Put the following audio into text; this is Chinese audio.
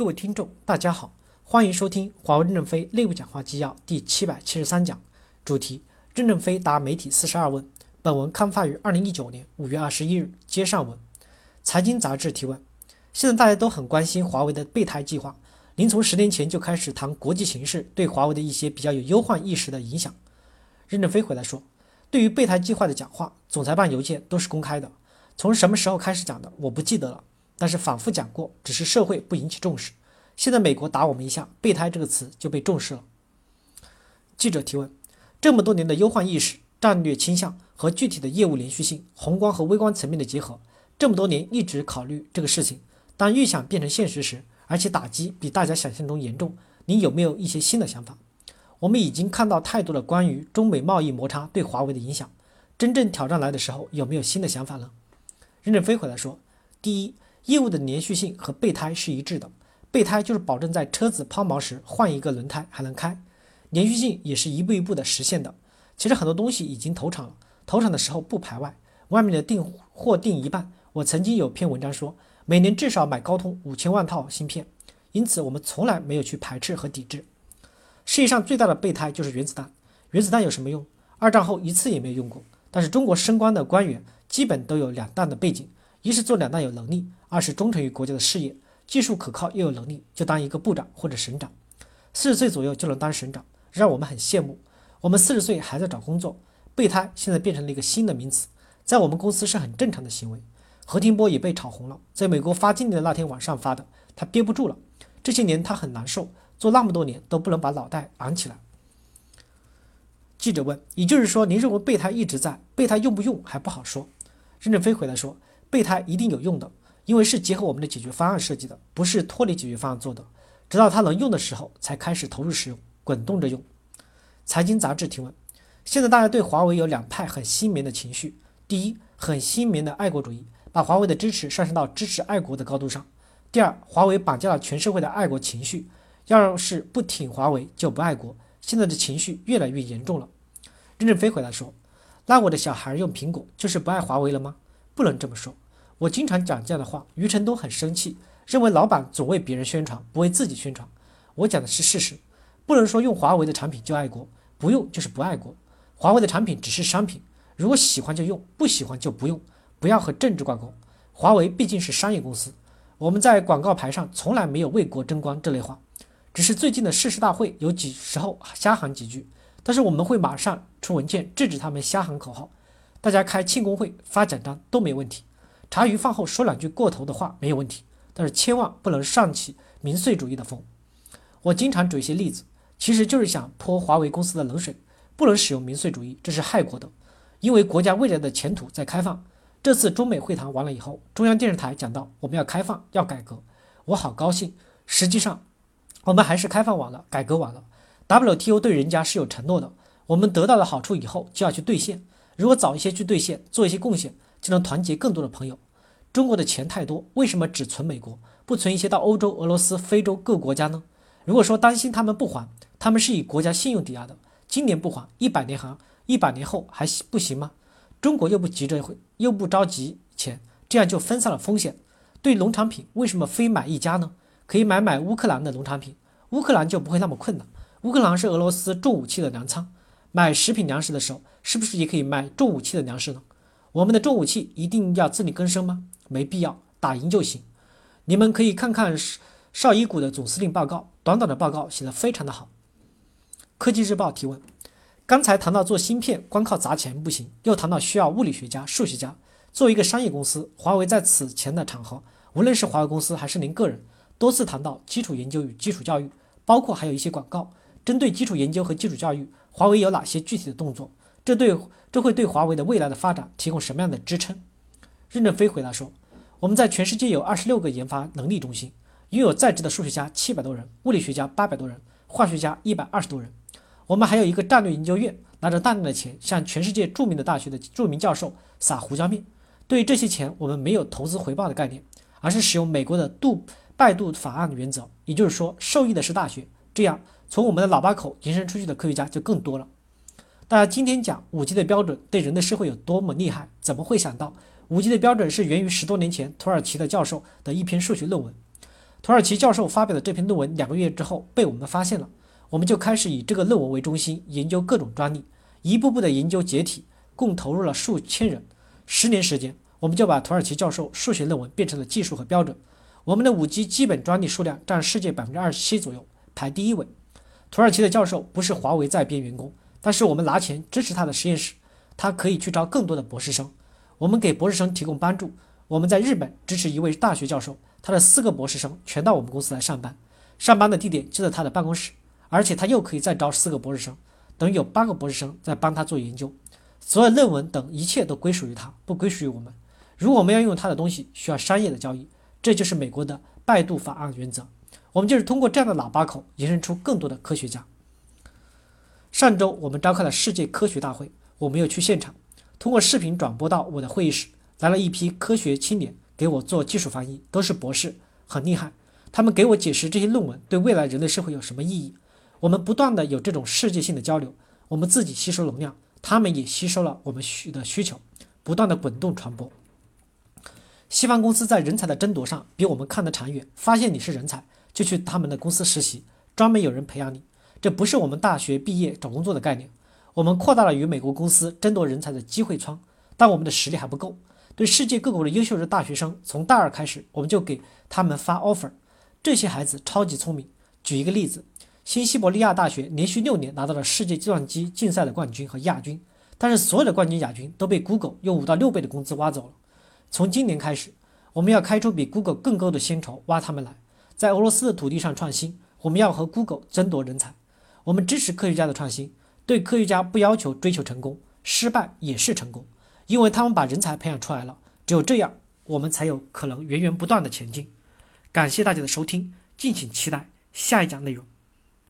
各位听众，大家好，欢迎收听华为任正非内部讲话纪要第七百七十三讲，主题：任正非答媒体四十二问。本文刊发于二零一九年五月二十一日。接上文，财经杂志提问：现在大家都很关心华为的备胎计划，您从十年前就开始谈国际形势对华为的一些比较有忧患意识的影响。任正非回答说：对于备胎计划的讲话，总裁办邮件都是公开的，从什么时候开始讲的，我不记得了。但是反复讲过，只是社会不引起重视。现在美国打我们一下，“备胎”这个词就被重视了。记者提问：这么多年的忧患意识、战略倾向和具体的业务连续性，宏观和微观层面的结合，这么多年一直考虑这个事情。当预想变成现实时，而且打击比大家想象中严重，您有没有一些新的想法？我们已经看到太多的关于中美贸易摩擦对华为的影响，真正挑战来的时候，有没有新的想法呢？任正非回来说：第一。业务的连续性和备胎是一致的，备胎就是保证在车子抛锚时换一个轮胎还能开，连续性也是一步一步的实现的。其实很多东西已经投产了，投产的时候不排外，外面的订货订一半。我曾经有篇文章说，每年至少买高通五千万套芯片，因此我们从来没有去排斥和抵制。世界上最大的备胎就是原子弹，原子弹有什么用？二战后一次也没有用过。但是中国升官的官员基本都有两弹的背景。一是做两弹有能力，二是忠诚于国家的事业，技术可靠又有能力，就当一个部长或者省长，四十岁左右就能当省长，让我们很羡慕。我们四十岁还在找工作，备胎现在变成了一个新的名词，在我们公司是很正常的行为。何庭波也被炒红了，在美国发经历的那天晚上发的，他憋不住了。这些年他很难受，做那么多年都不能把脑袋昂起来。记者问：“也就是说，您认为备胎一直在？备胎用不用还不好说？”任正非回来说。备胎一定有用的，因为是结合我们的解决方案设计的，不是脱离解决方案做的。直到它能用的时候，才开始投入使用，滚动着用。财经杂志提问：现在大家对华为有两派很新棉的情绪，第一，很新棉的爱国主义，把华为的支持上升到支持爱国的高度上；第二，华为绑架了全社会的爱国情绪，要是不挺华为就不爱国。现在的情绪越来越严重了。任正非回答说：那我的小孩用苹果就是不爱华为了吗？不能这么说，我经常讲这样的话，余承东很生气，认为老板总为别人宣传，不为自己宣传。我讲的是事实，不能说用华为的产品就爱国，不用就是不爱国。华为的产品只是商品，如果喜欢就用，不喜欢就不用，不要和政治挂钩。华为毕竟是商业公司，我们在广告牌上从来没有为国争光这类话，只是最近的誓师大会有几时候瞎喊几句，但是我们会马上出文件制止他们瞎喊口号。大家开庆功会发奖章都没问题，茶余饭后说两句过头的话没有问题，但是千万不能上起民粹主义的风。我经常举一些例子，其实就是想泼华为公司的冷水，不能使用民粹主义，这是害国的。因为国家未来的前途在开放。这次中美会谈完了以后，中央电视台讲到我们要开放要改革，我好高兴。实际上，我们还是开放晚了，改革晚了。WTO 对人家是有承诺的，我们得到了好处以后就要去兑现。如果早一些去兑现，做一些贡献，就能团结更多的朋友。中国的钱太多，为什么只存美国，不存一些到欧洲、俄罗斯、非洲各国家呢？如果说担心他们不还，他们是以国家信用抵押的，今年不还，一百年还，一百年后还不行吗？中国又不急着，又不着急钱，这样就分散了风险。对农产品，为什么非买一家呢？可以买买乌克兰的农产品，乌克兰就不会那么困难。乌克兰是俄罗斯重武器的粮仓。买食品粮食的时候，是不是也可以买重武器的粮食呢？我们的重武器一定要自力更生吗？没必要，打赢就行。你们可以看看邵伊谷的总司令报告，短短的报告写得非常的好。科技日报提问：刚才谈到做芯片，光靠砸钱不行，又谈到需要物理学家、数学家。作为一个商业公司，华为在此前的场合，无论是华为公司还是您个人，多次谈到基础研究与基础教育，包括还有一些广告，针对基础研究和基础教育。华为有哪些具体的动作？这对这会对华为的未来的发展提供什么样的支撑？任正非回答说：“我们在全世界有二十六个研发能力中心，拥有在职的数学家七百多人，物理学家八百多人，化学家一百二十多人。我们还有一个战略研究院，拿着大量的钱向全世界著名的大学的著名教授撒胡椒面。对于这些钱，我们没有投资回报的概念，而是使用美国的杜拜杜法案的原则，也就是说，受益的是大学。这样。”从我们的喇叭口延伸出去的科学家就更多了。大家今天讲五 G 的标准对人类社会有多么厉害，怎么会想到五 G 的标准是源于十多年前土耳其的教授的一篇数学论文？土耳其教授发表的这篇论文两个月之后被我们发现了，我们就开始以这个论文为中心研究各种专利，一步步的研究解体，共投入了数千人。十年时间，我们就把土耳其教授数学论文变成了技术和标准。我们的五 G 基本专利数量占世界百分之二十七左右，排第一位。土耳其的教授不是华为在编员工，但是我们拿钱支持他的实验室，他可以去招更多的博士生。我们给博士生提供帮助。我们在日本支持一位大学教授，他的四个博士生全到我们公司来上班，上班的地点就在他的办公室，而且他又可以再招四个博士生，等于有八个博士生在帮他做研究。所有论文等一切都归属于他，不归属于我们。如果我们要用他的东西，需要商业的交易，这就是美国的拜杜法案原则。我们就是通过这样的喇叭口延伸出更多的科学家。上周我们召开了世界科学大会，我没有去现场，通过视频转播到我的会议室。来了一批科学青年给我做技术翻译，都是博士，很厉害。他们给我解释这些论文对未来人类社会有什么意义。我们不断的有这种世界性的交流，我们自己吸收能量，他们也吸收了我们需的需求，不断的滚动传播。西方公司在人才的争夺上比我们看得长远，发现你是人才就去他们的公司实习，专门有人培养你。这不是我们大学毕业找工作的概念。我们扩大了与美国公司争夺人才的机会窗，但我们的实力还不够。对世界各国的优秀的大学生，从大二开始，我们就给他们发 offer。这些孩子超级聪明。举一个例子，新西伯利亚大学连续六年拿到了世界计算机竞赛的冠军和亚军，但是所有的冠军、亚军都被 Google 用五到六倍的工资挖走了。从今年开始，我们要开出比 Google 更高的薪酬挖他们来。在俄罗斯的土地上创新，我们要和 Google 争夺人才。我们支持科学家的创新，对科学家不要求追求成功，失败也是成功。因为他们把人才培养出来了，只有这样，我们才有可能源源不断的前进。感谢大家的收听，敬请期待下一讲内容。